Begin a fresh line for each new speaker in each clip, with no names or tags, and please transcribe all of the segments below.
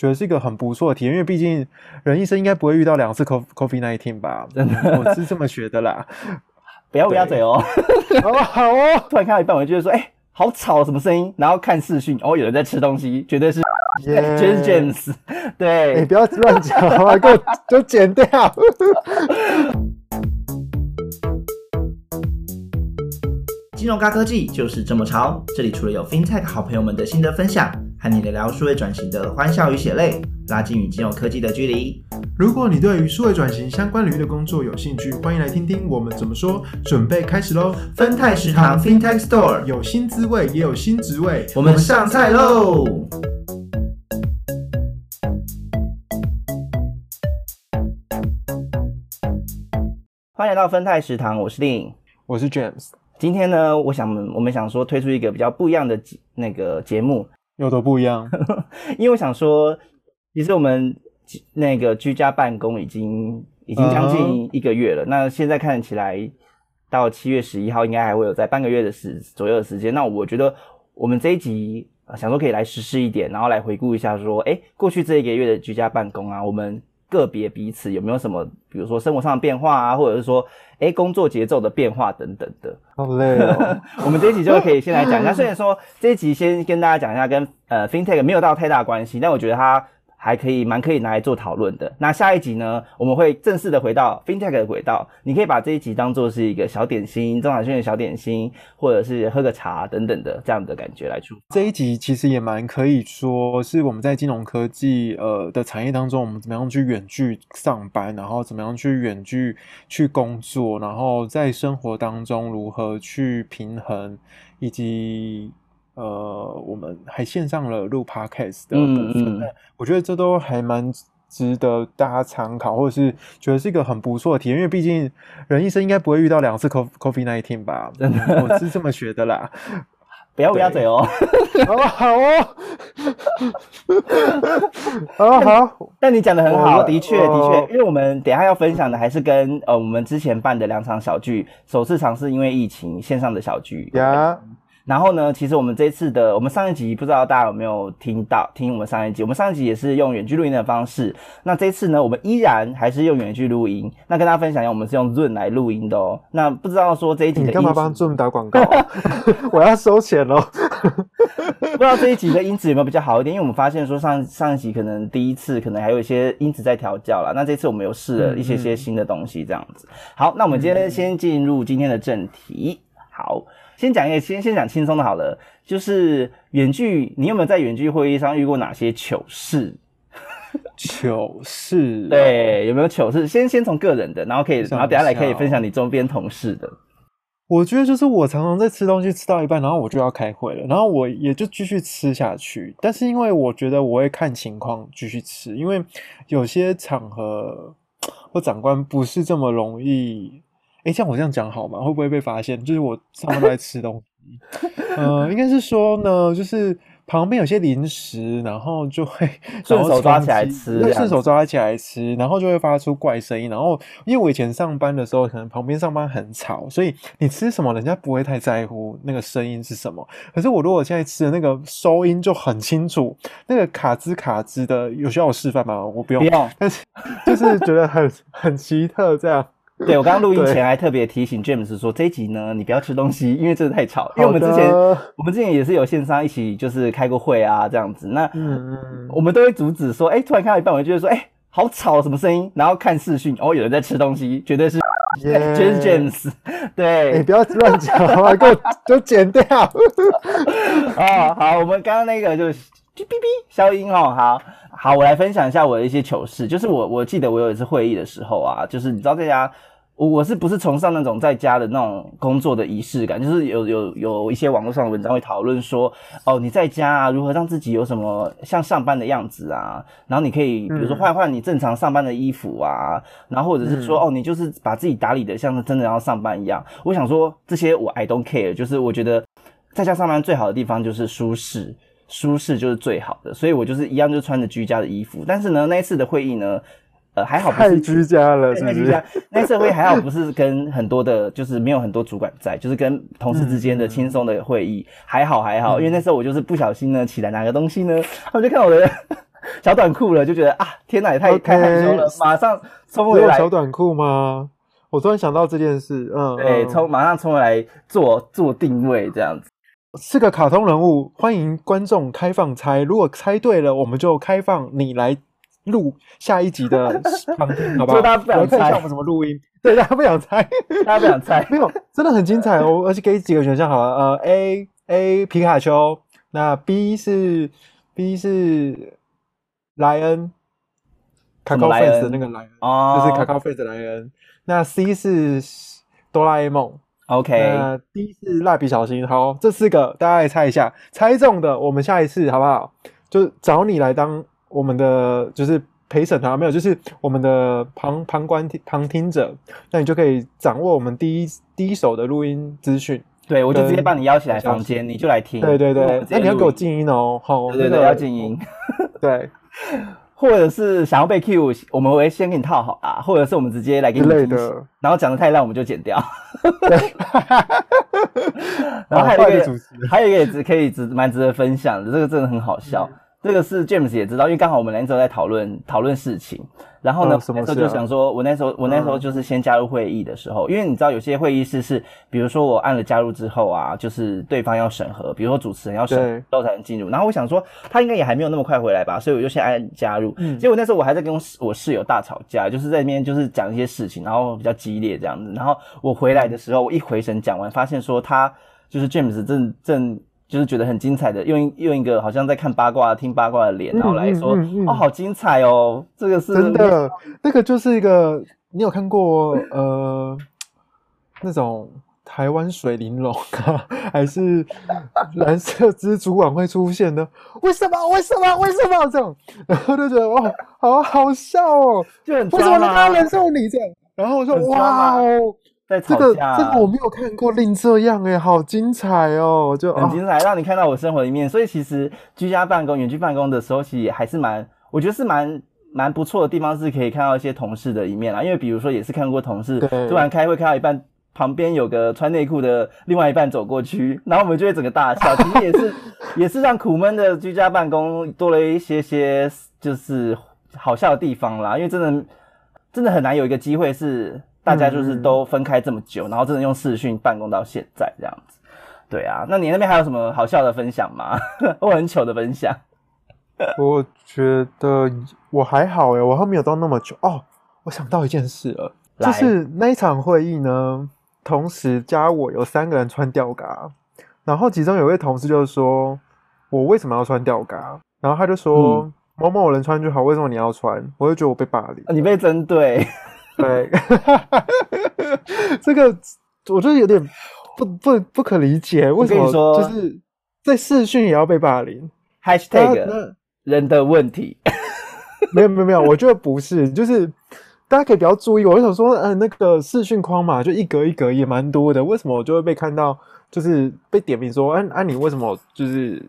觉得是一个很不错的体验，因为毕竟人一生应该不会遇到两次 COVID COVID nineteen 吧？真的，我是这么觉得啦。
不要乌鸦嘴哦。
好好哦。
突然看到一半，我就觉得说，哎，好吵，什么声音？然后看视讯，哦，有人在吃东西，绝对是，绝对是 James。对，
你不要乱讲啊，给我就剪掉。
金融高科技就是这么潮，这里除了有 FinTech 好朋友们的心得分享，和你聊聊数位转型的欢笑与血泪，拉近与金融科技的距离。
如果你对于数位转型相关领域的工作有兴趣，欢迎来听听我们怎么说。准备开始喽！
分泰食堂 FinTech Store
有新滋味，也有新职位，
我们上菜喽！
欢迎来到分泰食堂，我是令，
我是 James。
今天呢，我想我们想说推出一个比较不一样的那个节目，
有多不一样？
因为我想说，其实我们那个居家办公已经已经将近一个月了，那现在看起来到七月十一号应该还会有在半个月的时左右的时间。那我觉得我们这一集想说可以来实施一点，然后来回顾一下说，哎，过去这一个月的居家办公啊，我们。个别彼此有没有什么，比如说生活上的变化啊，或者是说，哎，工作节奏的变化等等的。
好累哦。
我们这一集就可以先来讲一下，虽然说这一集先跟大家讲一下跟呃 FinTech 没有到太大关系，但我觉得它。还可以，蛮可以拿来做讨论的。那下一集呢，我们会正式的回到 FinTech 的轨道。你可以把这一集当做是一个小点心，中海轩的小点心，或者是喝个茶等等的这样的感觉来出。
这一集其实也蛮可以说是我们在金融科技呃的产业当中，我们怎么样去远距上班，然后怎么样去远距去工作，然后在生活当中如何去平衡，以及。呃，我们还线上了录 podcast 的部分，我觉得这都还蛮值得大家参考，或者是觉得是一个很不错的体验，因为毕竟人一生应该不会遇到两次 COVID COVID nineteen 吧？真的，我是这么觉得啦。
不要乌鸦嘴哦。
好 好哦。好好。
但你讲的很好，的确的确，因为我们等下要分享的还是跟呃我们之前办的两场小聚，首次尝试因为疫情线上的小聚。
呀。
然后呢，其实我们这次的，我们上一集不知道大家有没有听到？听我们上一集，我们上一集也是用远距录音的方式。那这次呢，我们依然还是用远距录音。那跟大家分享一下，我们是用 Zoom 来录音的哦。那不知道说这一集的，
你干嘛帮 Zoom 打广告？我要收钱喽！
不知道这一集的音质有没有比较好一点？因为我们发现说上上一集可能第一次可能还有一些音质在调教了。那这次我们有试了一些些新的东西，这样子。好，那我们今天先进入今天的正题。好。先讲一个，先先讲轻松的，好了，就是远距，你有没有在远距会议上遇过哪些糗事？
糗事，
对，有没有糗事？先先从个人的，然后可以，然后等下来可以分享你周边同事的。
我觉得就是我常常在吃东西吃到一半，然后我就要开会了，然后我也就继续吃下去。但是因为我觉得我会看情况继续吃，因为有些场合或长官不是这么容易。哎，像我这样讲好吗？会不会被发现？就是我上班都在吃东西。呃，应该是说呢，就是旁边有些零食，然后就会
顺手抓起来吃，
顺手抓起来吃，然后就会发出怪声音。然后，因为我以前上班的时候，可能旁边上班很吵，所以你吃什么，人家不会太在乎那个声音是什么。可是我如果现在吃的那个收音就很清楚，那个卡兹卡兹的，有需要我示范吗？我不用，
不用。
但是就是觉得很 很奇特这样。
对，我刚刚录音前还特别提醒 James 说，这一集呢，你不要吃东西，因为真的太吵。因为我们之前，我们之前也是有线上一起就是开过会啊，这样子。那嗯嗯，我们都会阻止说，哎，突然看到一半，我就会说，哎，好吵，什么声音？然后看视讯，哦，有人在吃东西，绝对是，绝对是 James。对，
你不要乱讲，给我就剪掉。
哦，好，我们刚刚那个就是哔哔消音哦，好。好，我来分享一下我的一些糗事。就是我我记得我有一次会议的时候啊，就是你知道在家，我我是不是崇尚那种在家的那种工作的仪式感？就是有有有一些网络上的文章会讨论说，哦，你在家啊，如何让自己有什么像上班的样子啊？然后你可以比如说换换你正常上班的衣服啊，然后或者是说，哦，你就是把自己打理的像是真的要上班一样。我想说这些我 I don't care，就是我觉得在家上班最好的地方就是舒适。舒适就是最好的，所以我就是一样，就穿着居家的衣服。但是呢，那一次的会议呢，呃，还好不是
居家了，
太居家。那次会还好不是跟很多的，就是没有很多主管在，就是跟同事之间的轻松的会议，还好还好。因为那时候我就是不小心呢起来拿个东西呢，他们就看我的 小短裤了，就觉得啊，天哪，也太太害羞了，马上冲回来
小，短裤吗？我突然想到这件事，嗯，
对，
嗯
冲马上冲回来做做定位这样子。
是个卡通人物，欢迎观众开放猜，如果猜对了，我们就开放你来录下一集的旁听，好不好？
就大家不想猜。
我们怎么录音，对，大家不想猜，
大家不想猜，
没有，真的很精彩哦，而且给几个选项好了，呃，A A 皮卡丘，那 B 是 B 是莱恩，卡高
什么莱
face 的那个莱恩，
哦，
就是卡高 face 的莱恩，那 C 是哆啦 A 梦。
OK，
那第一是蜡笔小新，好，这四个大家来猜一下，猜中的我们下一次好不好？就找你来当我们的就是陪审团，没有，就是我们的旁旁观旁听者，那你就可以掌握我们第一第一手的录音资讯。
对我就直接
跟
把你邀起来房间，你就来听。
对对对那你要给我静音哦，好，
对对要静音。
对
或者是想要被 Q，我们会先给你套好啊，或者是我们直接来给你惊喜
类的，
然后讲的太烂我们就剪掉。
对，
然后还有一个还有一个也值可以值蛮值得分享的，这个真的很好笑。
嗯
这个是 James 也知道，因为刚好我们那时候在讨论讨论事情，然后呢，那时候就想说，我那时候我那时候
嗯。
就是先加入会议的时候，因为你知道有些会议室是，比如说我按了加入之后啊，就是对方要审核，比如说主持人要审核之后才能进入，然后我想说他应该也还没有那么快回来吧，所以我就先按加入。
嗯。
结果那时候我还在跟我室我室友大吵架，就是在那边就是讲一些事情，然后比较激烈这样子。然后我回来的时候，我一回神讲完，发现说他就是 James 正正就是觉得很精彩的，用一用一个好像在看八卦、听八卦的脸，然后来说、
嗯嗯嗯嗯
哦，好精彩哦，这个是
真的，那个就是一个，你有看过呃那种台湾水玲珑啊，还是蓝色蜘蛛网会出现的？为什么？为什么？为什么这样？然后就觉得哇，好好笑哦！
就很
为什么他忍受你这样？然后我说哇哦，
在
这个
吵架，
这个我没有看过，另这样哎，好精彩哦！就啊，
很精彩，让你看到我生活的一面。所以其实居家办公、远距办公的时候，其实也还是蛮，我觉得是蛮蛮不错的地方，是可以看到一些同事的一面啦。因为比如说，也是看过同事
对
突然开会开到一半，旁边有个穿内裤的另外一半走过去，然后我们就会整个大笑。其实也是 也是让苦闷的居家办公多了一些些就是好笑的地方啦。因为真的真的很难有一个机会是大家就是
嗯
都分开这么久，然后真的用视讯办公到现在这样子。对啊，那你那边还有什么好笑的分享吗？我很糗的分享。
我觉得我还好哎，我还没有到那么久哦。我想到一件事了，就是那一场会议呢，同时加我有三个人穿吊嘎，然后其中有位同事就说：“我为什么要穿吊嘎？”然后他就说：“
嗯
某某人穿就好，为什么你要穿？”我就觉得我被霸凌。
你被针对，
对，这个我觉得有点不不不可理解，为什么
说
就是在视讯也要被霸凌
？#hashtag 人的问题。
没有没有没有，我觉得不是，就是大家可以比较注意。我就想说，嗯、那个视讯框嘛，就一格一格也蛮多的，为什么我就会被看到，就是被点名说，嗯、啊，你为什么就是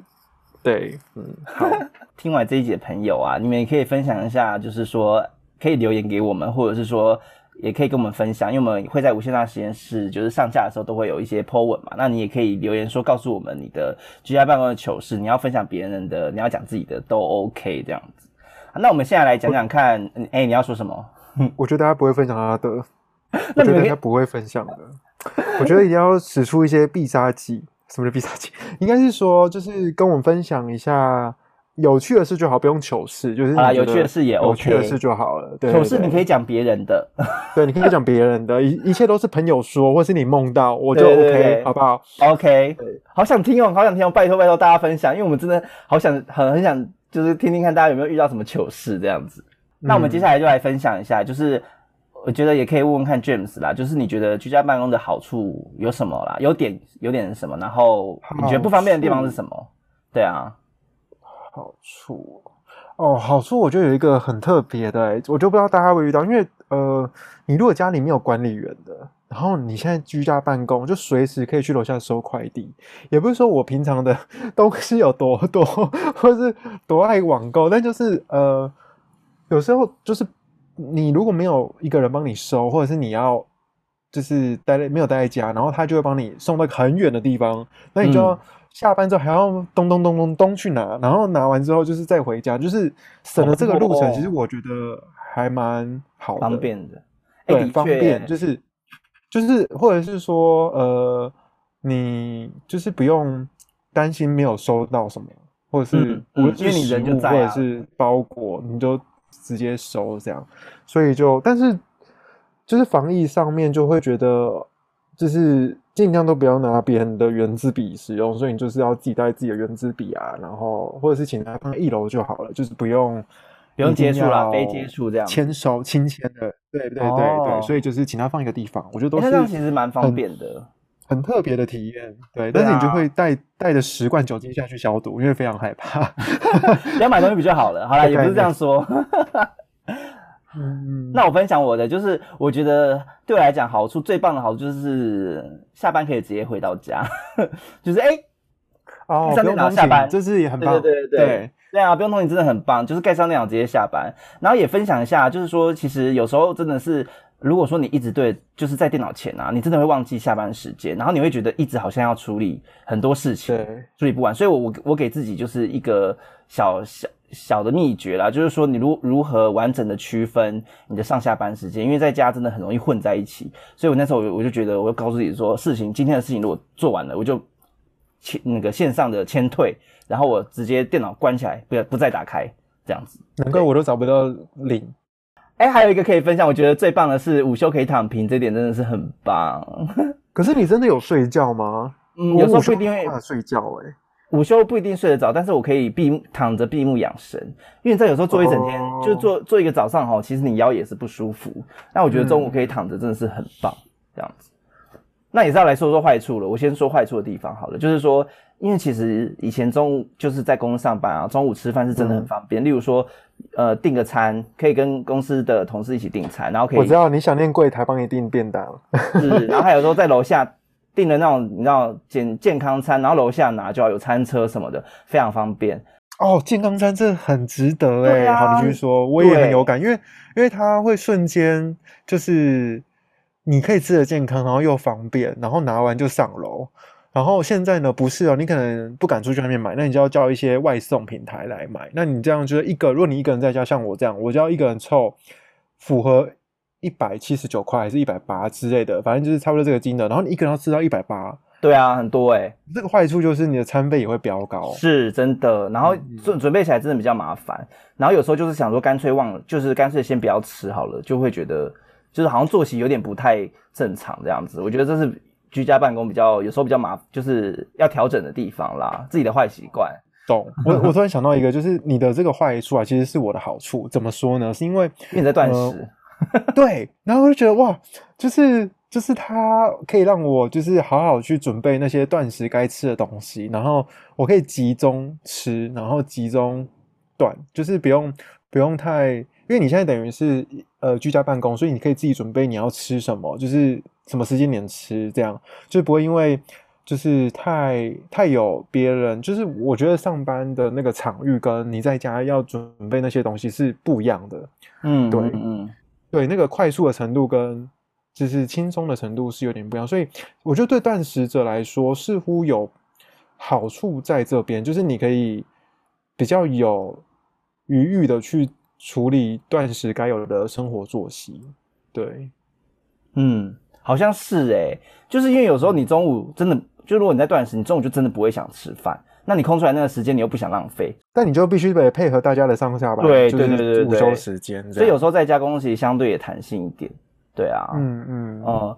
对，嗯，好，
听完这一集的朋友啊，你们也可以分享一下，就是说可以留言给我们，或者是说也可以跟我们分享，因为我们会在无限大实验室就是上架的时候都会有一些 po 文嘛，那你也可以留言说告诉我们你的居家办公的糗事，你要分享别人的，你要讲自己的都 OK 这样子。啊那我们现在来讲讲看，嗯哎、你要说什么？
我觉得大家不会分享他的，我觉得他不会分享的。我觉得一定要使出一些必杀技。什么叫必杀技？应该是说，就是跟我们分享一下有趣的事就好，不用糗事，就是
好啦
你觉得
有趣的事也
有趣的事就好了。对，
糗事你可以讲别人的，
对，你可以讲别人的，一一切都是朋友说，或是你梦到，我就 OK，
对
好不好
？OK，好想听哦，好想听哦，拜托拜托大家分享，因为我们真的好想很很想就是听听看大家有没有遇到什么糗事这样子。那我们接下来就来分享一下，就是我觉得也可以问问看 James 啦，就是你觉得居家办公的好处有什么啦？有点有点什么？然后你觉得不方便的地方是什么？对啊，
好处哦，好处我觉得有一个很特别的、我就不知道大家会遇到，因为呃，你如果家里没有管理员的，然后你现在居家办公，就随时可以去楼下收快递，也不是说我平常的东西有多多，或是多爱网购，但就是呃，有时候就是你如果没有一个人帮你收，或者是你要。就是待在没有待在家，然后他就会帮你送到很远的地方，那你就要下班之后还要咚咚咚咚咚去拿，然后拿完之后就是再回家，就是省了这个路程。
哦
其实我觉得还蛮好的，
方便的，哎、
对，方便就是就是或者是说呃，你就是不用担心没有收到什么，或者是
嗯嗯
无论是
因为你人
食物或者是包裹，你就直接收这样，所以就但是就是防疫上面就会觉得就是尽量都不要拿别人的圆珠笔使用，所以你就是要自己带自己的圆珠笔啊，然后或者是请他放一楼就好了，就是不用。
不用接触啦非接触这样子
牵手亲签的，对对对
哦
对，所以就是请他放一个地方，我觉得都是
其实蛮方便的。
很特别的体验，对，但是你就
啊
会带带着十罐酒精下去消毒，因为非常害怕。
不要买东西比较好了。好了，也不是这样说。
嗯，
那我分享我的，就是我觉得对我来讲好处最棒的好处就是下班可以直接回到家，就是哎、
哦，
上电脑下班
这是也很棒，
对对对
对
对啊，不用通勤真的很棒，就是盖上电脑直接下班。然后也分享一下，就是说其实有时候真的是，如果说你一直对就是在电脑前啊，你真的会忘记下班时间，然后你会觉得一直好像要处理很多事情，
对
处理不完。所以我我我给自己就是一个小小小的秘诀啦，就是说你如如何完整的区分你的上下班时间，因为在家真的很容易混在一起。所以我那时候我我就觉得，我就告诉自己说，事情今天的事情如果做完了，我就签那个线上的签退，然后我直接电脑关起来，不要不再打开，这样子。
难怪我都找不到领。
哎，还有一个可以分享，我觉得最棒的是午休可以躺平，这点真的是很棒。
可是你真的有睡觉吗？
嗯，
我
有时候不一定会
睡觉哎、
午休不一定睡得着，但是我可以闭目躺着闭目养神，因为你在有时候坐一整天，
哦
就是做做一个早上哈，其实你腰也是不舒服。那我觉得中午
嗯
可以躺着真的是很棒，这样子。那也是要来说说坏处了。我先说坏处的地方好了，就是说，因为其实以前中午就是在公司上班啊，中午吃饭是真的很
嗯
方便。例如说，呃，订个餐可以跟公司的同事一起订餐，然后可以
我知道你想念柜台帮你订便当，
是，然后还有时候在楼下订了那种你知道健健康餐，然后楼下拿就要有餐车什么的，非常方便。
哦，健康餐这很值得哎、
对啊
好，你继续说，我也很有感，因为因为它会瞬间就是你可以吃的健康，然后又方便，然后拿完就上楼。然后现在呢，不是哦，你可能不敢出去外面买，那你就要叫一些外送平台来买。那你这样就是一个，如果你一个人在家，像我这样，我就要一个人凑符合一百七十九块还是一百八之类的，反正就是差不多这个金额。然后你一个人要吃到一百八，
对啊，很多哎、
这个坏处就是你的餐费也会飙高。
是真的。然后
嗯
准准备起来真的比较麻烦。然后有时候就是想说，干脆忘了，就是干脆先不要吃好了，就会觉得就是好像作息有点不太正常这样子。我觉得这是居家办公比较有时候比较麻，就是要调整的地方啦，自己的坏习惯。
懂，我我突然想到一个，就是你的这个坏处啊，其实是我的好处。怎么说呢？是因为
因为你在断
呃
食，
对，然后我就觉得哇，就是就是它可以让我就是好好去准备那些断食该吃的东西，然后我可以集中吃，然后集中断，就是不用不用太，因为你现在等于是呃居家办公，所以你可以自己准备你要吃什么，就是什么时间点吃，这样就不会因为。就是太太有别人，就是我觉得上班的那个场域跟你在家要准备那些东西是不一样的。
嗯，
对
嗯嗯，
对，那个快速的程度跟就是轻松的程度是有点不一样，所以我觉得对断食者来说似乎有好处在这边，就是你可以比较有余裕的去处理断食该有的生活作息。对，
嗯，好像是哎、就是因为有时候你中午真的，就如果你在断食，你中午就真的不会想吃饭，那你空出来那个时间，你又不想浪费，
但你就必须得配合大家的上下班，
对
就是
对对对对
午休时间，
所以有时候在家公司其实相对也弹性一点，对啊，
嗯嗯。
呃，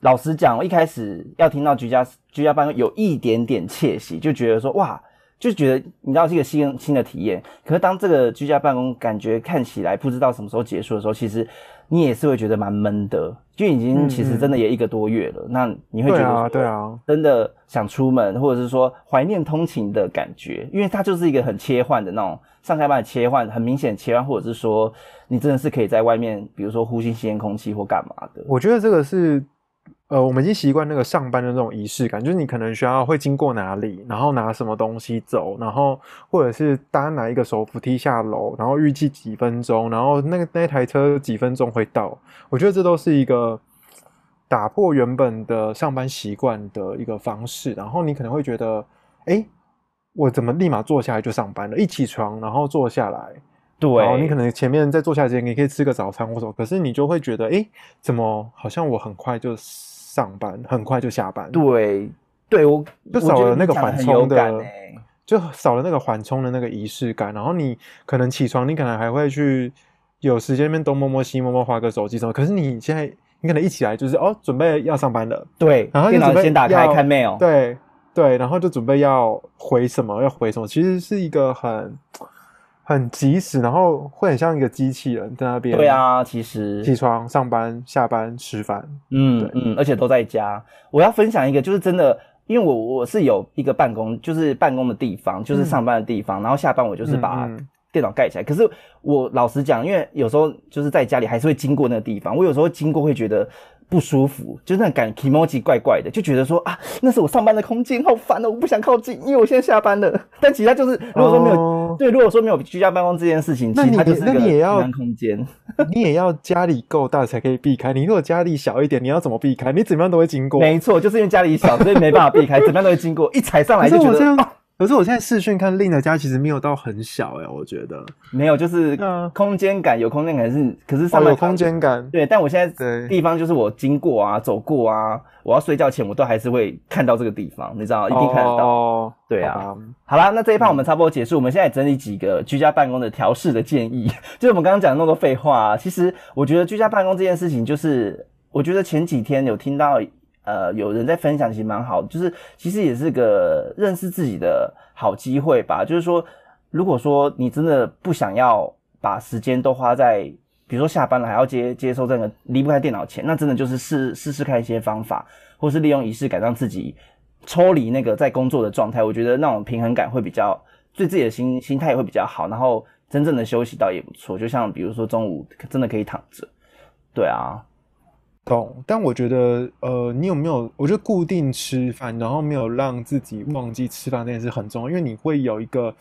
老实讲，我一开始要听到居家居家办公有一点点窃喜，就觉得说哇，就觉得你知道是一个新新的体验。可是当这个居家办公感觉看起来不知道什么时候结束的时候，其实你也是会觉得蛮闷的，就已经
嗯
其实真的也一个多月了。那你会觉
对啊对啊，
真的想出门，或者是说怀念通勤的感觉，因为它就是一个很切换的那种上下班的切换，很明显切换，或者是说你真的是可以在外面，比如说呼吸新鲜空气或干嘛的。
我觉得这个是，呃，我们已经习惯那个上班的那种仪式感，就是你可能需要会经过哪里，然后拿什么东西走，然后或者是搭哪一个手扶梯下楼，然后预计几分钟，然后那个那台车几分钟会到。我觉得这都是一个打破原本的上班习惯的一个方式。然后你可能会觉得，哎，我怎么立马坐下来就上班了？一起床然后坐下来，
对，
然后你可能前面在坐下之前，你可以吃个早餐或者，可是你就会觉得，哎，怎么好像我很快就上班，很快就下班？
对，对我
就少了那个缓冲的，
欸
就少了那个缓冲的那个仪式感。然后你可能起床，你可能还会去有时间那边东摸摸西摸摸，划个手机什么。可是你现在，你可能一起来就是哦，准备要上班了，
对，
然后就
电脑先打开
要
看 mail，
对对，然后就准备要回什么，要回什么，其实是一个很很及时，然后会很像一个机器人在那边。
对，啊，其实
起床、上班、下班、吃饭。
嗯嗯，而且都在家。我要分享一个，就是真的，因为我我是有一个办公，就是办公的地方，就是
嗯
上班的地方，然后下班我就是把电脑盖起来。可是我老实讲，因为有时候就是在家里还是会经过那个地方，我有时候经过会觉得。不舒服，就是那感 emoji 怪怪的，就觉得说啊，那是我上班的空间，好烦哦，我不想靠近，因为我现在下班了。但其实它就是，如果说没有、
哦
对，如果说没有居家办公这件事情，其实
那你
它就是
那你也要
空间。
你也要家里够大才可以避开。你如果家里小一点，你要怎么避开？你怎么样都会经过。
没错，就是因为家里小，所以没办法避开，怎么样都会经过，一踩上来就觉得
可是我现在视讯看令的家其实没有到很小哎、我觉得
没有，就是
嗯
空间感有空间感是，可是
哦
上班
有空间感。
对，但我现在地方就是我经过啊、走过啊，我要睡觉前我都还是会看到这个地方，你知道，一定看得到。
哦，
对啊
好
啦，那这一趴我们差不多结束，我们现在整理几个居家办公的调试的建议。就是我们刚刚讲的那么多废话、啊，其实我觉得居家办公这件事情，就是我觉得前几天有听到呃有人在分享，其实蛮好，就是其实也是个认识自己的好机会吧。就是说，如果说你真的不想要把时间都花在，比如说下班了还要接接收这个离不开电脑前，那真的就是试试试看一些方法，或是利用仪式感让自己抽离那个在工作的状态。我觉得那种平衡感会比较对自己的心心态也会比较好，然后真正的休息倒也不错。就像比如说中午真的可以躺着，对啊，
懂，但我觉得，呃，你有没有？我觉得固定吃饭，然后没有让自己忘记吃饭这件事很重要，因为你会有一个，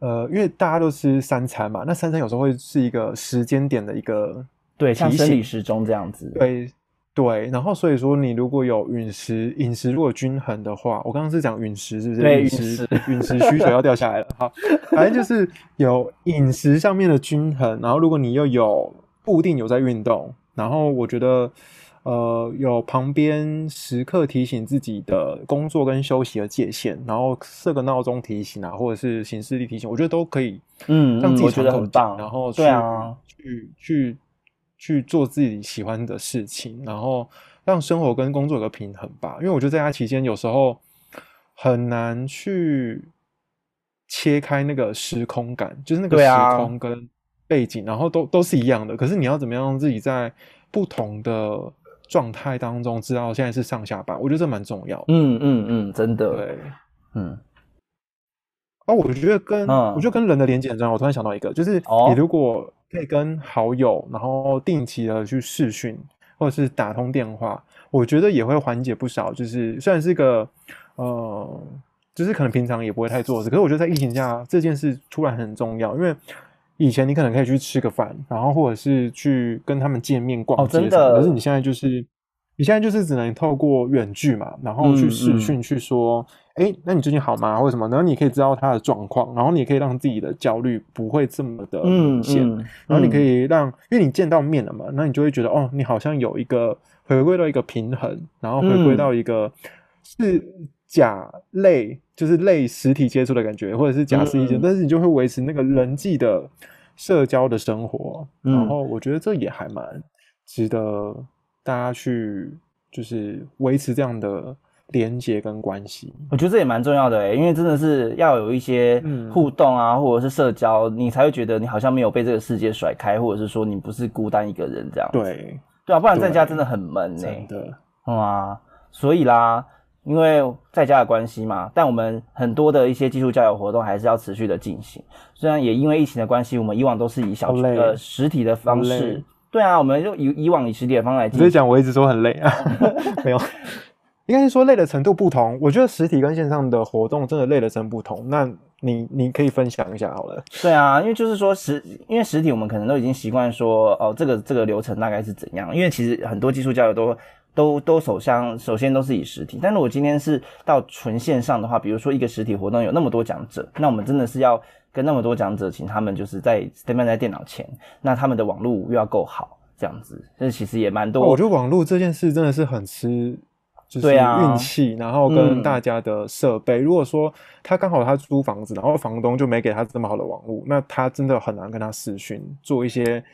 呃，因为大家都吃三餐嘛，那三餐有时候会是一个时间点的一个
对，像生理时钟这样子，
对对，然后所以说你如果有饮食饮食如果均衡的话，我刚刚是讲饮食是不是？
对
饮食
饮食
饮食需求要掉下来了。好，反正就是有饮食上面的均衡，然后如果你又有固定有在运动，然后我觉得呃有旁边时刻提醒自己的工作跟休息的界限，然后设个闹钟提醒啊，或者是行事历提醒，我觉得都可以
嗯，
让自己
很棒。
然后去
对啊，
去去去做自己喜欢的事情，然后让生活跟工作有个平衡吧。因为我觉得在家期间有时候很难去切开那个时空感，就是那个时空跟背景，然后都都是一样的。可是你要怎么样让自己在不同的状态当中知道现在是上下班？我觉得这蛮重要的。
嗯嗯嗯，真的，
对。
嗯，
哦，我觉得跟、
嗯
我觉得跟人的连接很重要。我突然想到一个，就是
哦
你如果可以跟好友，然后定期的去视讯或者是打通电话，我觉得也会缓解不少。就是虽然是个呃，就是可能平常也不会太做事，可是我觉得在疫情下这件事突然很重要，因为以前你可能可以去吃个饭，然后或者是去跟他们见面逛
哦真
街什可是你现在就是。你现在就是只能透过远距嘛，然后去视讯去说，哎、那你最近好吗？或者什么？然后你可以知道他的状况，然后你可以让自己的焦虑不会这么的
嗯
明显。
嗯，
然后你可
嗯
以让，因为你见到面了嘛，那你就会觉得，哦，你好像有一个回归到一个平衡，然后回归
嗯
到一个是假类，就是类实体接触的感觉，或者是假实体接触，
嗯
但是你就会维持那个人际的社交的生活。
嗯
然后我觉得这也还蛮值得大家去，就是维持这样的连接跟关系。
我觉得这也蛮重要的因为真的是要有一些
嗯
互动啊，或者是社交，你才会觉得你好像没有被这个世界甩开，或者是说你不是孤单一个人这样。
对，
对啊，不然在家真的很闷呢。
真的，
嗯啊，所以啦，因为在家的关系嘛，但我们很多的一些技术交流活动还是要持续的进行。虽然也因为疫情的关系，我们以往都是以小呃实体的方式，对啊，我们就以以往以实体的方式来进行。
讲我一直说很累啊，没有，应该是说累的程度不同。我觉得实体跟线上的活动真的累的程度不同。那你你可以分享一下好了。
对啊，因为就是说实，因为实体我们可能都已经习惯说，哦，这个这个流程大概是怎样。因为其实很多技术交流都都都首相首先都是以实体。但如果今天是到纯线上的话，比如说一个实体活动有那么多讲者，那我们真的是要跟那么多讲者，请他们就是在 stand 在电脑前，那他们的网络又要够好，这样子，这其实也蛮多。
我觉得网络这件事真的是很吃。就是运气，然后跟大家的设备。如果说他刚好他租房子，然后房东就没给他这么好的网络，那他真的很难跟他视讯做一些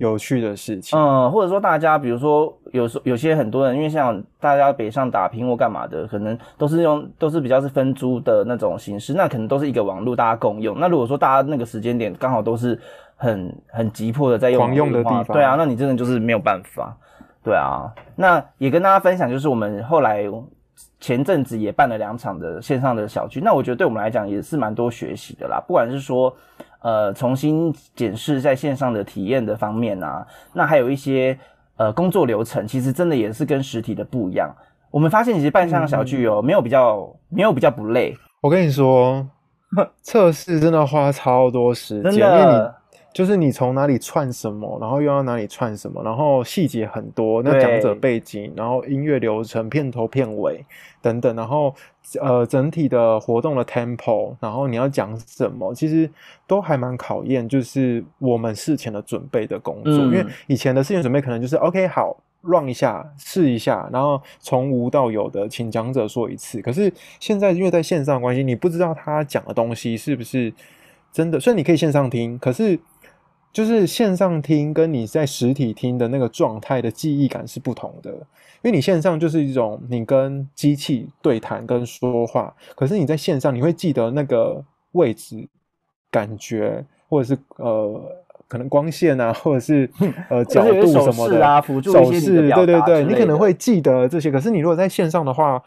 有趣的事情。
嗯，或者说大家，比如说有时有些很多人，因为像大家北上打拼或干嘛的，可能都是用都是比较是分租的那种形式，那可能都是一个网络大家共用。那如果说大家那个时间点刚好都是很很急迫的在用
用的地方，
对啊，那你真的就是没有办法。对啊，那也跟大家分享，就是我们后来前阵子也办了两场的线上的小聚，那我觉得对我们来讲也是蛮多学习的啦。不管是说呃重新检视在线上的体验的方面啊，那还有一些呃工作流程，其实真的也是跟实体的不一样。我们发现其实办线上小聚哦，没有比较没有比较不累。
我跟你说，测试真的花超多时间，因为你。就是你从哪里串什么，然后又要哪里串什么，然后细节很多，那讲者背景，然后音乐流程、片头片尾等等，然后呃整体的活动的 tempo，然后你要讲什么，其实都还蛮考验，就是我们事前的准备的工作。因为以前的事前准备可能就是 OK 好 run 一下试一下，然后从无到有的请讲者说一次。可是现在因为在线上关系，你不知道他讲的东西是不是真的，虽然你可以线上听，可是。就是线上听跟你在实体听的那个状态的记忆感是不同的，因为你线上就是一种你跟机器对谈跟说话，可是你在线上你会记得那个位置、感觉，或者是呃可能光线啊，或者是呃 角度什么的
啊，辅助手
势，对对对，你可能会记得这些，可是你如果在线上的话，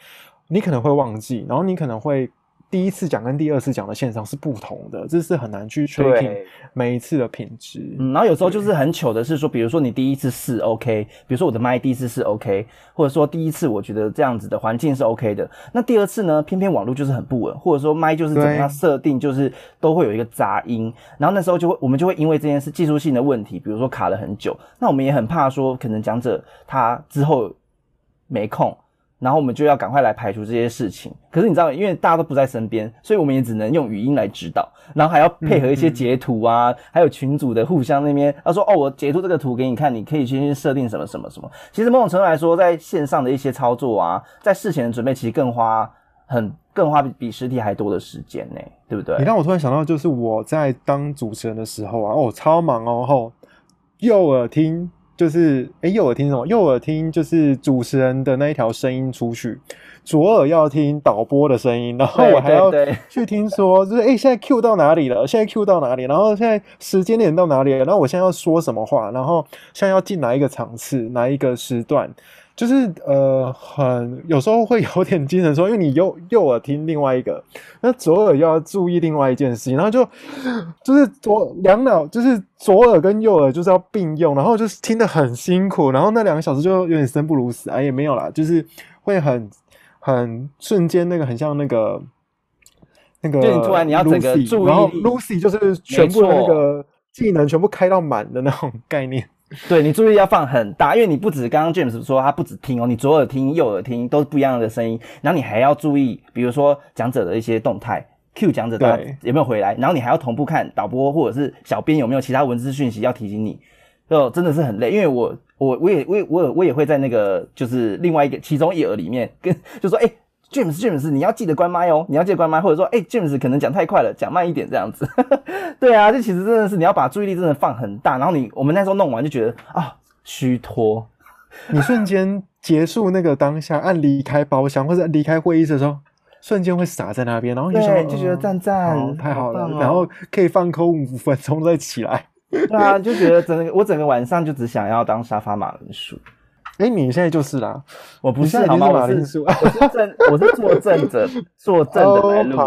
你可能会忘记，然后你可能会。第一次讲跟第二次讲的线上是不同的，这是很难去确定每一次的品质。
嗯，然后有时候就是很糗的是说，比如说你第一次试 OK，比如说我的麦第一次是 OK，或者说第一次我觉得这样子的环境是 OK 的，那第二次呢，偏偏网络就是很不稳，或者说麦就是怎么样设定，就是都会有一个杂音，然后那时候就会我们就会因为这件事技术性的问题，比如说卡了很久，那我们也很怕说可能讲者他之后没空。然后我们就要赶快来排除这些事情。可是你知道，因为大家都不在身边，所以我们也只能用语音来指导，然后还要配合一些截图啊，还有群组的互相那边，他说：“哦，我截图这个图给你看，你可以先去设定什么什么什么。”其实某种程度来说，在线上的一些操作啊，在事前的准备，其实更花很更花比实体还多的时间呢，对不对？
你让我突然想到，就是我在当主持人的时候啊，哦，超忙哦，后右耳听。就是哎，右耳听什么？右耳听就是主持人的那一条声音出去，左耳要听导播的声音，然后我还要去听说，就是哎，现在 Q 到哪里了？现在 Q 到哪里？然后现在时间点到哪里了？然后我现在要说什么话？然后现在要进哪一个场次？哪一个时段？就是呃，很有时候会有点精神说，因为你右右耳听另外一个，那左耳又要注意另外一件事情，然后就就是左两脑，就是左耳跟右耳就是要并用，然后就是听得很辛苦，然后那两个小时就有点生不如死啊，也没有啦，就是会很很瞬间那个很像那个那个，
就突然你要整个注意，
然后 Lucy 就是全部的那个技能全部开到满的那种概念。
对你注意要放很大，因为你不止刚刚 James 说他不止听哦，你左耳听、右耳听都是不一样的声音，然后你还要注意，比如说讲者的一些动态，Q 讲者他有没有回来，然后你还要同步看导播或者是小编有没有其他文字讯息要提醒你，就真的是很累，因为我我我也我我我也会在那个就是另外一个其中一耳里面跟就说哎。James，James，你要记得关麦哦，你要记得关麦，或者说，哎，James 可能讲太快了，讲慢一点这样子。对啊，这其实真的是你要把注意力真的放很大，然后你我们那时候弄完就觉得啊，虚脱。
你瞬间结束那个当下，按离开包厢或者离开会议室的时候，瞬间会傻在那边，然后你就
就觉得赞赞，
太好了，然后可以放空五分钟再起来。
对啊，就觉得整个我整个晚上就只想要当沙发马铃薯。
哎，你现在就是啦，
我不是好吗？我是我是正我是坐正着坐正的来录。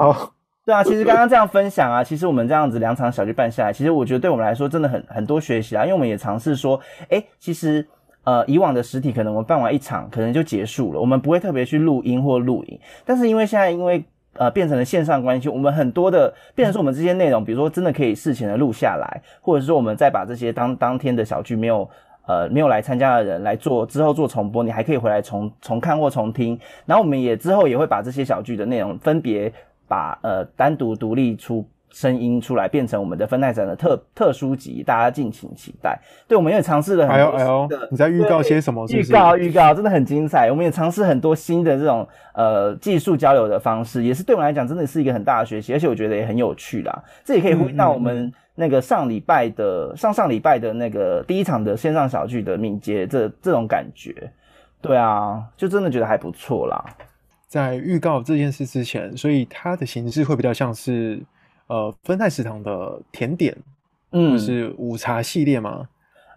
对啊，其实刚刚这样分享啊，其实我们这样子两场小剧办下来，其实我觉得对我们来说真的很很多学习啊，因为我们也尝试说，哎，其实呃以往的实体可能我们办完一场可能就结束了，我们不会特别去录音或录影，但是因为现在因为呃变成了线上关系，我们很多的变成说我们这些内容，比如说真的可以事前的录下来，或者是说我们再把这些当当天的小剧没有。呃没有来参加的人来做之后做重播，你还可以回来重重看或重听。然后我们也之后也会把这些小剧的内容分别把呃单独独立出。声音出来变成我们的分代展的特特殊集，大家敬请期待。对，我们也尝试了很多新的。
你在预告些什么？
预告预告，真的很精彩。我们也尝试很多新的这种呃技术交流的方式，也是对我们来讲真的是一个很大的学习，而且我觉得也很有趣啦。这也可以回到我们那个上礼拜的上上礼拜的那个第一场的线上小剧的敏捷这这种感觉。对啊，就真的觉得还不错啦。
在预告这件事之前，所以它的形式会比较像是。呃，分泰食堂的甜点，嗯，是午茶系列吗？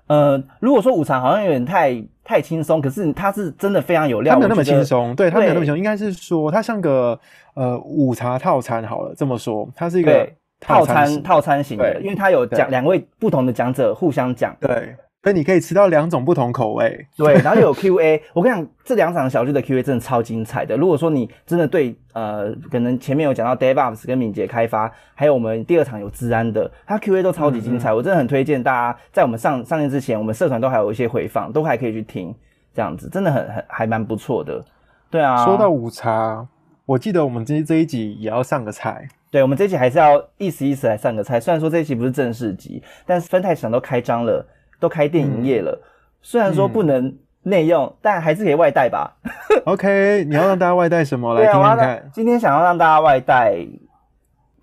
呃，如果说午茶好像有点太太轻松，可是它是真的非常有料，
它没有那么轻松，对，它没有那么轻松，应该是说它像个呃午茶套餐好了，这么说，它是一个
套餐套餐型的，因为它有讲两位不同的讲者互相讲，
对。所以你可以吃到两种不同口味，
对，然后有 Q A。我跟你讲，这两场小剧的 Q A 真的超精彩的。如果说你真的对呃，可能前面有讲到 DevOps 跟敏捷开发，还有我们第二场有治安的，它 Q A 都超级精彩。我真的很推荐大家在我们上上线之前，我们社团都还有一些回放，都还可以去听，这样子真的很很还蛮不错的。对啊，
说到午茶，我记得我们这这一集也要上个菜。
对，我们这一集还是要意思意思来上个菜。虽然说这一集不是正式集，但是分太场都开张了。都开店营业了，虽然说不能内用，但还是可以外带吧。
OK，你要让大家外带什么来听听看？
今天想要让大家外带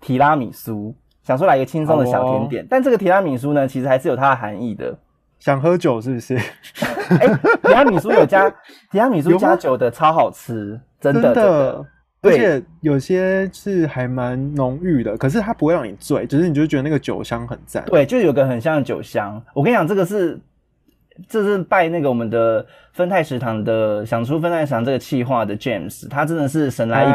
提拉米苏，想说来一个轻松的小甜点。但这个提拉米苏呢，其实还是有它的含义的。
想喝酒是不是？
哎，提拉米苏有加提拉米苏加酒的，超好吃，真的真的。
而且有些是还蛮浓郁的，可是它不会让你醉，只是你就觉得那个酒香很赞。
对，就有个很像酒香。我跟你讲，这个是这是拜那个我们的分泰食堂的想出分泰食堂这个企划的 James，他真的是神来一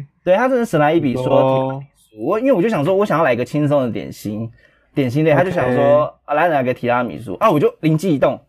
笔。对他真的神来一笔，说我因为我就想说，我想要来一个轻松的点心，点心类，他就想说啊，来来个提拉米苏啊，我就灵机一动。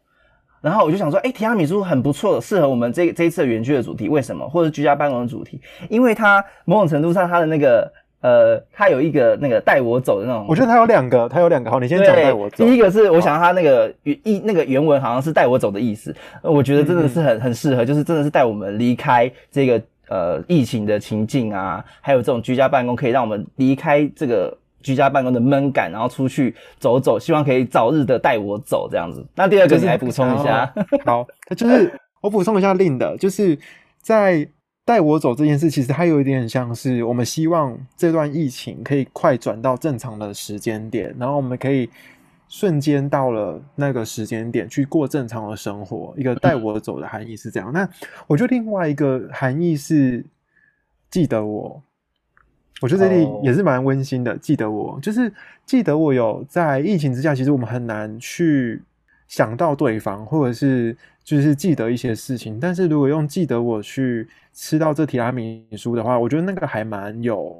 然后我就想说，哎，提拉米苏很不错，适合我们这这一次的园区的主题。为什么？或者居家办公的主题？因为它某种程度上，它的那个呃，它有一个那个带我走的那种。
我觉得它有两个，它有两个。好，你先讲带我走。
第一个是我想它那个原意那个原文好像是带我走的意思。我觉得真的是很很适合，就是真的是带我们离开这个呃疫情的情境啊，还有这种居家办公，可以让我们离开这个。居家办公的闷感，然后出去走走，希望可以早日的带我走这样子。那第二个你来补充一下。
好，就是 我补充一下另的，就是在带我走这件事，其实它有一点像是我们希望这段疫情可以快转到正常的时间点，然后我们可以瞬间到了那个时间点去过正常的生活。一个带我走的含义是这样。那我觉得另外一个含义是记得我。我觉得这里也是蛮温馨的。记得我，就是记得我有在疫情之下，其实我们很难去想到对方，或者是就是记得一些事情。但是如果用记得我去吃到这提拉米苏的话，我觉得那个还蛮有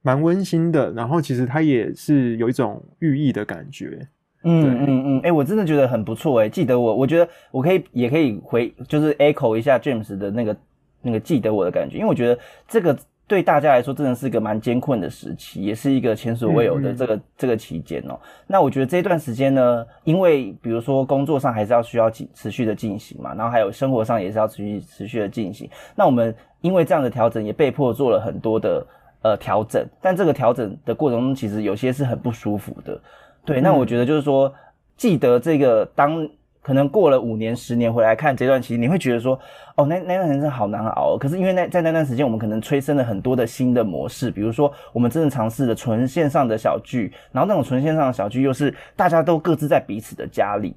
蛮温馨的。然后其实它也是有一种寓意的感觉。
嗯嗯嗯，哎，我真的觉得很不错。哎，记得我，我觉得我可以也可以回，就是 echo 一下 James 的那个那个记得我的感觉，因为我觉得这个。对大家来说，真的是一个蛮艰困的时期，也是一个前所未有的这个这个期间哦。那我觉得这段时间呢，因为比如说工作上还是要需要进持续的进行嘛，然后还有生活上也是要持续持续的进行。那我们因为这样的调整，也被迫做了很多的呃调整，但这个调整的过程中，其实有些是很不舒服的。对，那我觉得就是说，记得这个当。可能过了五年、十年回来看这段期，你会觉得说，哦，那那段时间好难熬。可是因为那在那段时间，我们可能催生了很多的新的模式，比如说我们真的尝试了纯线上的小聚，然后那种纯线上的小聚又是大家都各自在彼此的家里。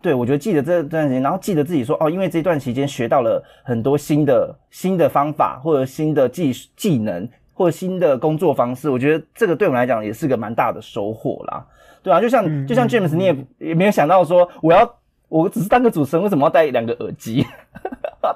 对我觉得记得这段时间，然后记得自己说，哦，因为这段期间学到了很多新的新的方法，或者新的技技能，或者新的工作方式。我觉得这个对我们来讲也是个蛮大的收获啦。对啊，就像就像 James，你也也没有想到说我要。我只是当个主持人，为什么要戴两个耳机？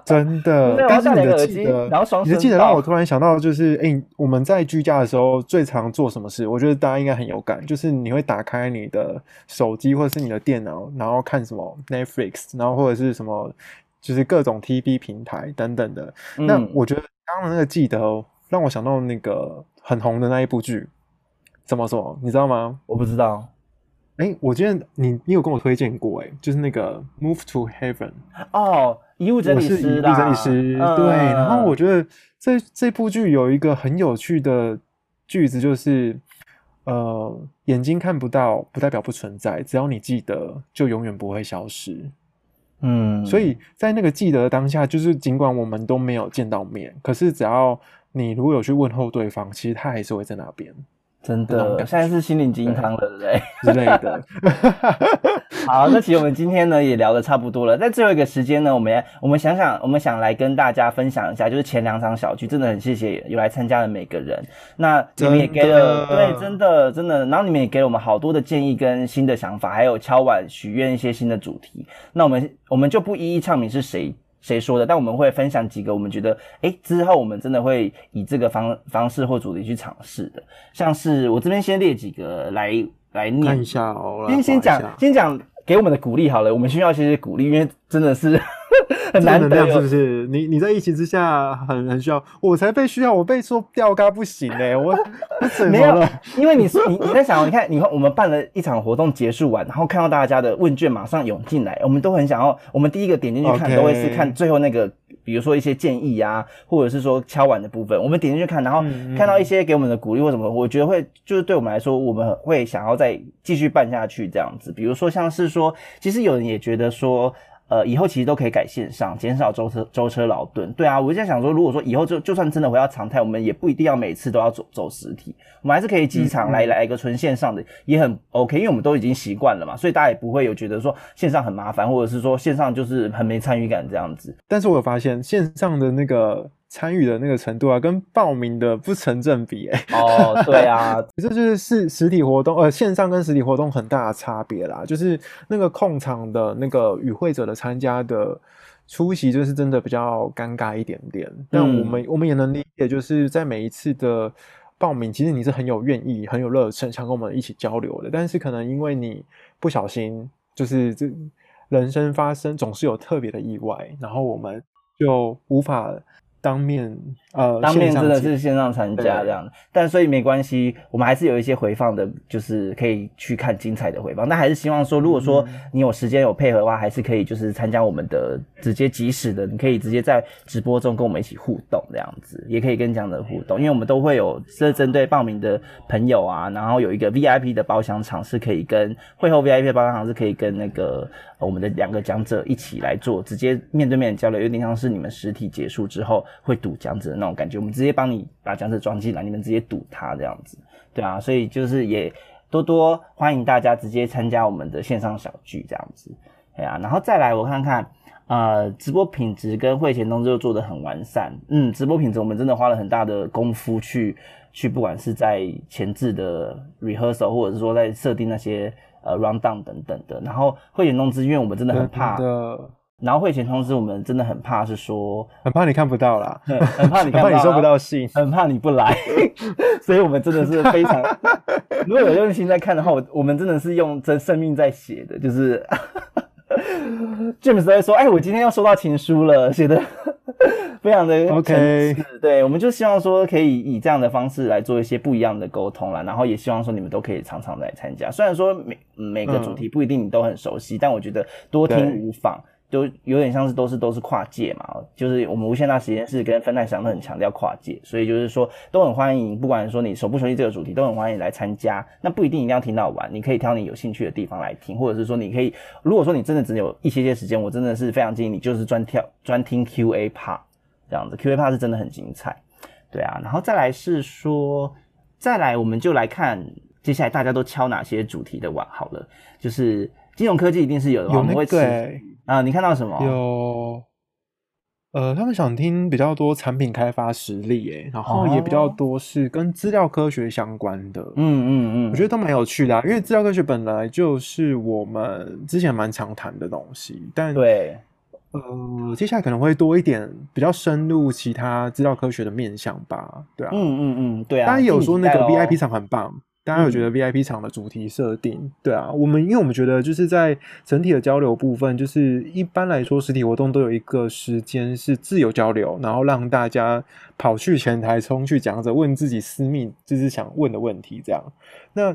真的，
但是你的记得，然后双
你的记得让我突然想到，就是哎，我们在居家的时候最常做什么事？我觉得大家应该很有感，就是你会打开你的手机或者是你的电脑，然后看什么 Netflix，然后或者是什么，就是各种 TV 平台等等的。那我觉得刚刚那个记得让我想到那个很红的那一部剧，怎么说？你知道吗？
我不知道。
哎，我觉得你你有跟我推荐过，哎，就是那个 Move to Heaven
哦，遗物整理师
啦，遗物整理师，对。然后我觉得这这部剧有一个很有趣的句子，就是呃，眼睛看不到不代表不存在，只要你记得，就永远不会消失。
嗯，
所以在那个记得当下，就是尽管我们都没有见到面，可是只要你如果有去问候对方，其实他还是会在那边。
真的，现在是心灵鸡汤了，对不对？
之类的。
好，那其实我们今天呢也聊的差不多了，在最后一个时间呢，我们我们想想，我们想来跟大家分享一下，就是前两场小剧，真的很谢谢有来参加的每个人。那你们也给了，对，真的真的，然后你们也给了我们好多的建议跟新的想法，还有敲碗许愿一些新的主题。那我们我们就不一一唱名是谁。谁说的？但我们会分享几个我们觉得，哎，之后我们真的会以这个方方式或主题去尝试的。像是我这边先列几个来来念
一下哦。
先先讲先讲给我们的鼓励好了，我们需要一些鼓励，因为真的是。很难
得，是不是？你你在疫情之下很很需要，我才被需要，我被说掉嘎不行哎，我
没有了，因为你是你你在想，你看你看我们办了一场活动结束完，然后看到大家的问卷马上涌进来，我们都很想要，我们第一个点进去看都会是看最后那个，比如说一些建议啊，或者是说敲碗的部分，我们点进去看，然后看到一些给我们的鼓励或什么，我觉得会就是对我们来说，我们会想要再继续办下去这样子。比如说像是说，其实有人也觉得说。呃，以后其实都可以改线上，减少舟车舟车劳顿。对啊，我在想说，如果说以后就就算真的回到常态，我们也不一定要每次都要走走实体，我们还是可以机场来来一个纯线上的，也很 OK，因为我们都已经习惯了嘛，所以大家也不会有觉得说线上很麻烦，或者是说线上就是很没参与感这样子。
但是我有发现线上的那个。参与的那个程度啊，跟报名的不成正比哎。
哦，对啊，
这就是是实体活动呃线上跟实体活动很大的差别啦。就是那个控场的那个与会者的参加的出席，就是真的比较尴尬一点点。但我们我们也能理解，就是在每一次的报名，其实你是很有愿意、很有热忱，想跟我们一起交流的。但是可能因为你不小心，就是这人生发生总是有特别的意外，然后我们就无法。当面呃，
当面真的是线上参加这样的，但所以没关系，我们还是有一些回放的，就是可以去看精彩的回放。但还是希望说，如果说你有时间有配合的话，还是可以就是参加我们的直接即时的，你可以直接在直播中跟我们一起互动这样子，也可以跟这样的互动，因为我们都会有是针对报名的朋友啊，然后有一个 VIP 的包厢场是可以跟会后 VIP 的包厢场是可以跟那个我们的两个讲者一起来做直接面对面交流，有点像是你们实体结束之后。会读讲者的那种感觉，我们直接帮你把讲者装进来，你们直接堵它这样子，对啊，所以就是也多多欢迎大家直接参加我们的线上小聚这样子，对啊，然后再来我看看，呃，直播品质跟会前通知又做的很完善，嗯，直播品质我们真的花了很大的功夫去去，不管是在前置的 rehearsal，或者是说在设定那些呃 rundown 等等的，然后会前通知，因为我们真的很怕。然后会前通知我们真的很怕是说，
很怕你看不到啦，
很怕你看
不到，你收不到信，
很怕你不来，所以我们真的是非常，如果有用心在看的话，我我们真的是用真生命在写的，就是 James 在说，哎，我今天要收到情书了，写的非常的
OK，
对，我们就希望说可以以这样的方式来做一些不一样的沟通啦，然后也希望说你们都可以常常来参加，虽然说每每个主题不一定你都很熟悉，但我觉得多听无妨。就有点像是都是都是跨界嘛，就是我们无限大实验室跟分太祥都很强调跨界，所以就是说都很欢迎，不管说你熟不熟悉这个主题，都很欢迎来参加。那不一定一定要听到完，你可以挑你有兴趣的地方来听，或者是说你可以，如果说你真的只有一些些时间，我真的是非常建议你就是专挑专听 Q A part 这样子，Q A part 是真的很精彩，对啊。然后再来是说，再来我们就来看接下来大家都敲哪些主题的碗好了，就是金融科技一定是有的，我们会
对。
啊，你看到什么？
有，呃，他们想听比较多产品开发实力，哎，然后也比较多是跟资料科学相关的。
嗯嗯嗯，
我觉得都蛮有趣的，因为资料科学本来就是我们之前蛮常谈的东西。但
对，
呃，接下来可能会多一点比较深入其他资料科学的面向吧。对啊，
嗯嗯嗯，对啊。
当然有说那个 VIP 场很棒。大家有觉得 VIP 场的主题设定？对啊，我们因为我们觉得就是在整体的交流部分，就是一般来说实体活动都有一个时间是自由交流，然后让大家跑去前台冲去讲者问自己私密就是想问的问题这样。那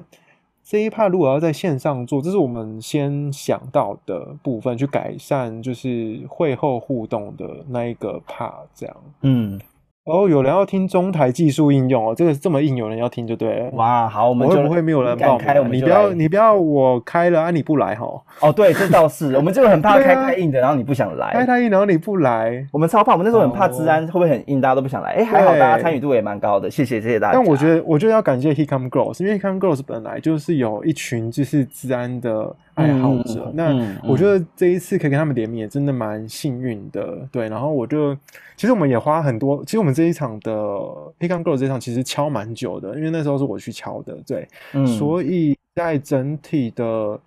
这一 part 如果要在线上做，这是我们先想到的部分，去改善就是会后互动的那一个 part，这样。
嗯，
哦，有人要听中台技术应用哦，这个这么硬，有人要听就对了。
哇，好，我们就
我会不会没有人报
开，我们
你不要你不要我开了啊，你不来哈？
哦，对，这倒是，我们就很怕开太硬的，然后你不想来。
开太硬，然后你不来。
我们超怕，我们那时候很怕
哦
治安会不会很硬，大家都不想来。哎，还好大家参与度也蛮高的，谢谢谢谢大家。
但我觉得，我觉得要感谢 Hecom Girls，因为 Hecom Girls 本来就是有一群就是治安的爱好者。
嗯
那
嗯
我觉得这一次可以跟他们联名，也真的蛮幸运的。对，然后我就其实我们也花很多，其实我们这一场的 Hecom Girls 这一场其实敲蛮久的，因为那时候是我去敲的。对，
嗯
所以在整体的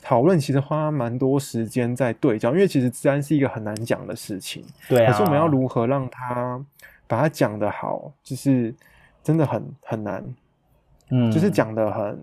讨论其实花蛮多时间在对焦，因为其实自然是一个很难讲的事情。
对啊，
可是我们要如何让他把它讲得好，就是真的很很难，
嗯
就是讲的很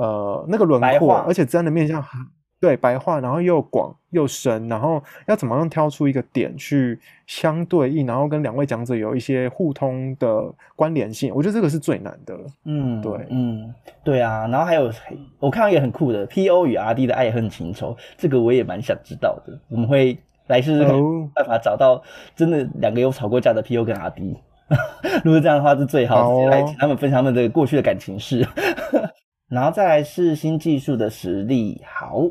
呃那个轮廓，而且真的面向很对白话，然后又广又深，然后要怎么样挑出一个点去相对应，然后跟两位讲者有一些互通的关联性，我觉得这个是最难的。
嗯，
对
嗯，对啊，然后还有我看到一个很酷的 P.O 与 R.D 的爱恨情仇，这个我也蛮想知道的。我们会来试试看
哦
办法找到真的两个有吵过架的 P.O 跟 R.D。如果这样的话是最好，
好哦
直接来请他们分享他们的过去的感情事。然后再来是新技术的实力，好，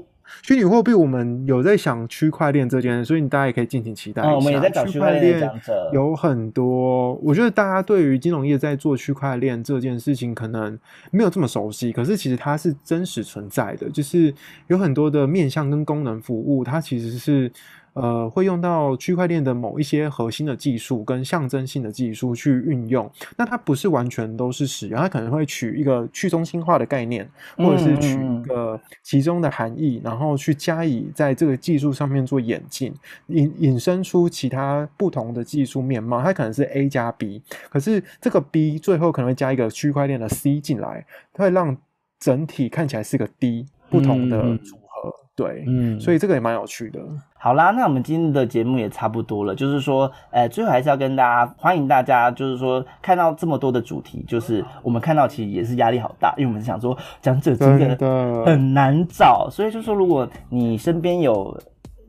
虚拟货币我们有在想区块链这件事，所以大家也可以敬请期待一下。
嗯，我们也在找区块链
有很多，我觉得大家对于金融业在做区块链这件事情可能没有这么熟悉，可是其实它是真实存在的，就是有很多的面向跟功能服务，它其实是呃会用到区块链的某一些核心的技术跟象征性的技术去运用。那它不是完全都是使用，它可能会取一个去中心化的概念，或者是取一个其中的含义，然后去加以在这个技术上面做演进，引引申出其他不同的技术面貌。它可能是 A 加 B，可是这个 B 最后可能会加一个区块链的 C 进来，它会让整体看起来是个 D 不同的合。对，
嗯
所以这个也蛮有趣的。
好啦，那我们今天的节目也差不多了，就是说，呃，最后还是要跟大家欢迎大家，就是说看到这么多的主题，就是我们看到其实也是压力好大，因为我们想说讲者真的
真的
很难找，所以就说如果你身边有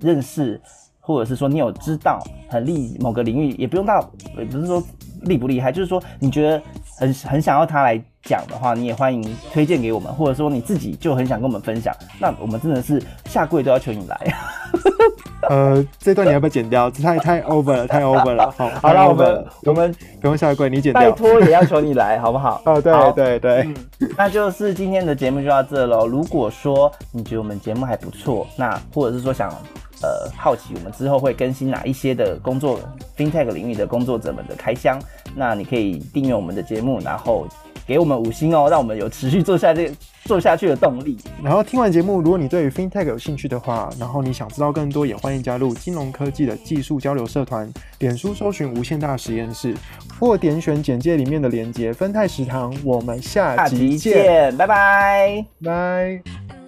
认识，或者是说你有知道很厉某个领域，也不用到，也不是说厉不厉害，就是说你觉得很很想要他来讲的话，你也欢迎推荐给我们，或者说你自己就很想跟我们分享，那我们真的是下跪都要求你来。
呃，这段你要不要剪掉？太太 over 了，太 over 了。好，
好了，我们我们
不用下跪，你剪掉
拜
掉。
托也要求你来，好不好？
哦，对
好
对对，
嗯，那就是今天的节目就到这喽。如果说你觉得我们节目还不错，那或者是说想呃好奇我们之后会更新哪一些的工作 FinTech 领域的工作者们的开箱，那你可以订阅我们的节目，然后给我们五星哦，让我们有持续做下这做下去的动力。
然后听完节目，如果你对于 FinTech 有兴趣的话，然后你想知道更多，也欢迎加入金融科技的技术交流社团，脸书搜寻无限大实验室，或点选简介里面的连接分泰食堂。我们下
下集
集见，
见，拜拜。
拜。